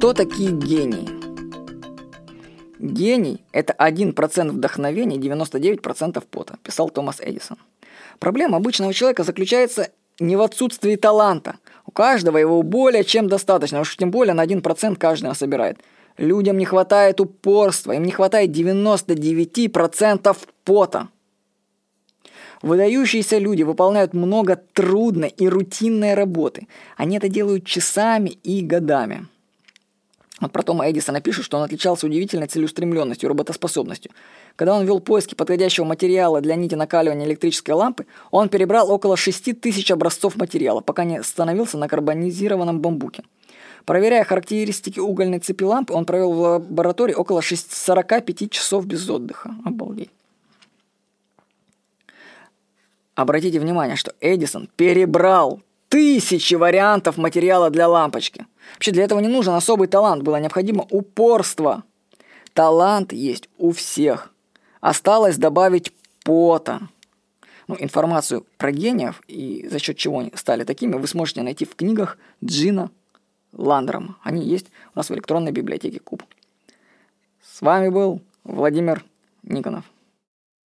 Кто такие гении? Гений – это 1% вдохновения и 99% пота, писал Томас Эдисон. Проблема обычного человека заключается не в отсутствии таланта. У каждого его более чем достаточно, уж тем более на 1% каждый собирает. Людям не хватает упорства, им не хватает 99% пота. Выдающиеся люди выполняют много трудной и рутинной работы. Они это делают часами и годами. Вот про Тома Эдисона пишут, что он отличался удивительной целеустремленностью, работоспособностью. Когда он вел поиски подходящего материала для нити накаливания электрической лампы, он перебрал около 6 тысяч образцов материала, пока не остановился на карбонизированном бамбуке. Проверяя характеристики угольной цепи лампы, он провел в лаборатории около 6, 45 часов без отдыха. Обалдеть. Обратите внимание, что Эдисон перебрал тысячи вариантов материала для лампочки. Вообще для этого не нужен особый талант, было необходимо упорство. Талант есть у всех. Осталось добавить пота. Ну, информацию про гениев и за счет чего они стали такими, вы сможете найти в книгах Джина Ландером. Они есть у нас в электронной библиотеке Куб. С вами был Владимир Никонов.